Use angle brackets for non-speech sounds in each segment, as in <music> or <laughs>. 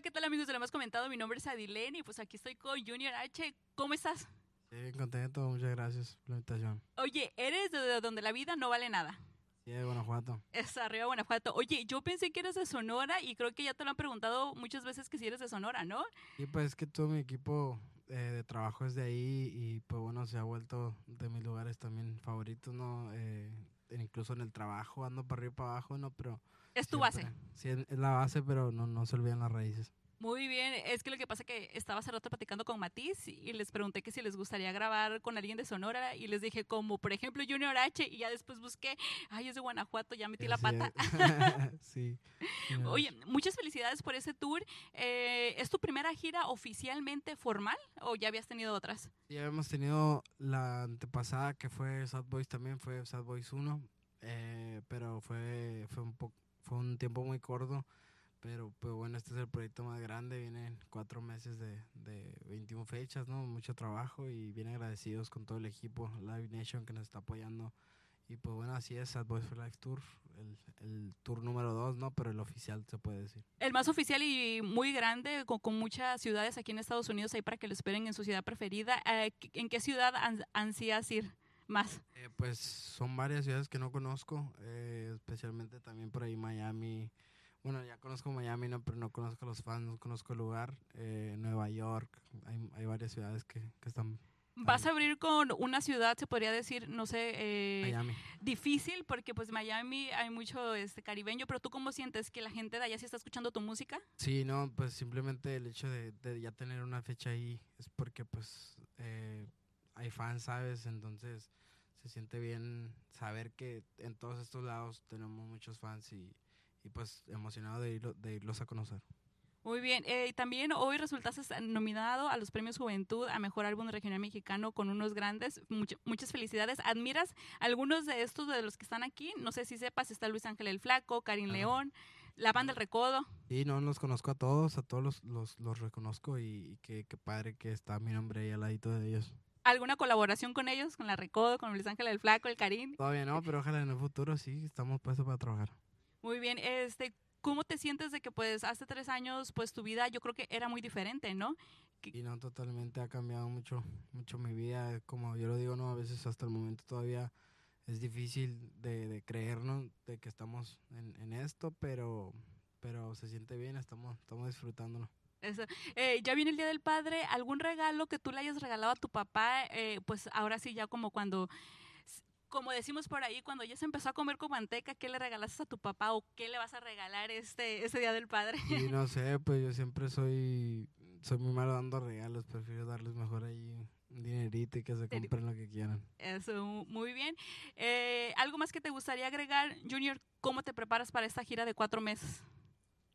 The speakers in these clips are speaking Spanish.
Hola, ¿qué tal amigos de lo más comentado? Mi nombre es Adilene y pues aquí estoy con Junior H. ¿Cómo estás? Sí, bien contento, muchas gracias por la invitación. Oye, eres de donde la vida no vale nada. Sí, de Guanajuato. Es arriba Guanajuato. Oye, yo pensé que eras de Sonora y creo que ya te lo han preguntado muchas veces que si eres de Sonora, ¿no? Y pues es que todo mi equipo eh, de trabajo es de ahí y pues bueno, se ha vuelto de mis lugares también favoritos, ¿no? Eh, incluso en el trabajo ando para arriba y para abajo, ¿no? Pero... Es tu base. Sí, es la base, pero no, no se olvidan las raíces. Muy bien, es que lo que pasa es que estaba hace rato platicando con Matiz y les pregunté que si les gustaría grabar con alguien de Sonora y les dije como por ejemplo Junior H y ya después busqué, ay es de Guanajuato, ya metí la pata. <laughs> <laughs> sí. Oye, muchas felicidades por ese tour. Eh, ¿Es tu primera gira oficialmente formal o ya habías tenido otras? Ya habíamos tenido la antepasada que fue Sad Boys también, fue Sad Boys 1, eh, pero fue, fue, un fue un tiempo muy corto pero pues bueno, este es el proyecto más grande, vienen cuatro meses de, de 21 fechas, ¿no? Mucho trabajo y bien agradecidos con todo el equipo, Live Nation que nos está apoyando. Y pues bueno, así es, Sad Boys for Life Tour, el, el tour número dos, ¿no? Pero el oficial se puede decir. El más oficial y muy grande, con, con muchas ciudades aquí en Estados Unidos ahí para que lo esperen en su ciudad preferida. Eh, ¿En qué ciudad ansías ir? Más. Eh, pues son varias ciudades que no conozco, eh, especialmente también por ahí Miami, bueno, ya conozco Miami, no, pero no conozco los fans, no conozco el lugar. Eh, Nueva York, hay, hay varias ciudades que, que están Vas a abrir con una ciudad, se podría decir, no sé, eh, Miami. difícil, porque pues Miami hay mucho este, caribeño, pero tú cómo sientes que la gente de allá sí está escuchando tu música? Sí, no, pues simplemente el hecho de, de ya tener una fecha ahí es porque pues eh, hay fans, ¿sabes? Entonces se siente bien saber que en todos estos lados tenemos muchos fans y y pues emocionado de, de irlos a conocer. Muy bien, eh, también hoy resultaste nominado a los premios Juventud a Mejor Álbum Regional Mexicano con unos grandes, muchas felicidades. ¿Admiras algunos de estos de los que están aquí? No sé si sepas, está Luis Ángel el Flaco, Karim León, la banda El Recodo. Sí, no, los conozco a todos, a todos los, los, los reconozco y, qué, padre que está mi nombre ahí al ladito de ellos. ¿Alguna colaboración con ellos, con la Recodo, con Luis Ángel el Flaco, el Karim? Todavía no, pero ojalá en el futuro sí, estamos puestos para trabajar. Muy bien, este, ¿cómo te sientes de que pues hace tres años pues tu vida yo creo que era muy diferente, ¿no? Y no, totalmente ha cambiado mucho, mucho mi vida, como yo lo digo, no, a veces hasta el momento todavía es difícil de, de creernos de que estamos en, en, esto, pero, pero se siente bien, estamos, estamos disfrutándolo. Eso. Eh, ya viene el Día del Padre, ¿algún regalo que tú le hayas regalado a tu papá? Eh, pues ahora sí, ya como cuando como decimos por ahí, cuando ya se empezó a comer con manteca, ¿qué le regalaste a tu papá o qué le vas a regalar este ese día del padre? Sí, no <laughs> sé, pues yo siempre soy soy muy malo dando regalos, prefiero darles mejor ahí un dinerito y que se compren lo que quieran. Eso, muy bien. Eh, ¿Algo más que te gustaría agregar, Junior? ¿Cómo te preparas para esta gira de cuatro meses?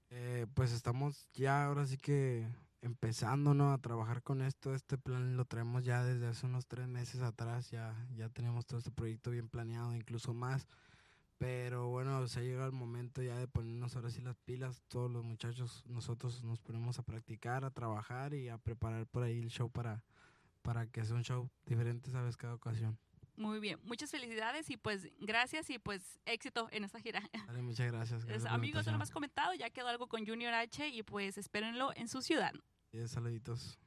Eh, pues estamos ya ahora sí que empezando ¿no? a trabajar con esto. Este plan lo traemos ya desde hace unos tres meses atrás. Ya, ya tenemos todo este proyecto bien planeado, incluso más. Pero bueno, se ha llegado el momento ya de ponernos ahora sí las pilas. Todos los muchachos, nosotros nos ponemos a practicar, a trabajar y a preparar por ahí el show para, para que sea un show diferente, ¿sabes? Cada ocasión. Muy bien, muchas felicidades y pues gracias y pues éxito en esta gira. <laughs> muchas gracias. gracias amigos, lo más comentado, ya quedó algo con Junior H y pues espérenlo en su ciudad. Saluditos.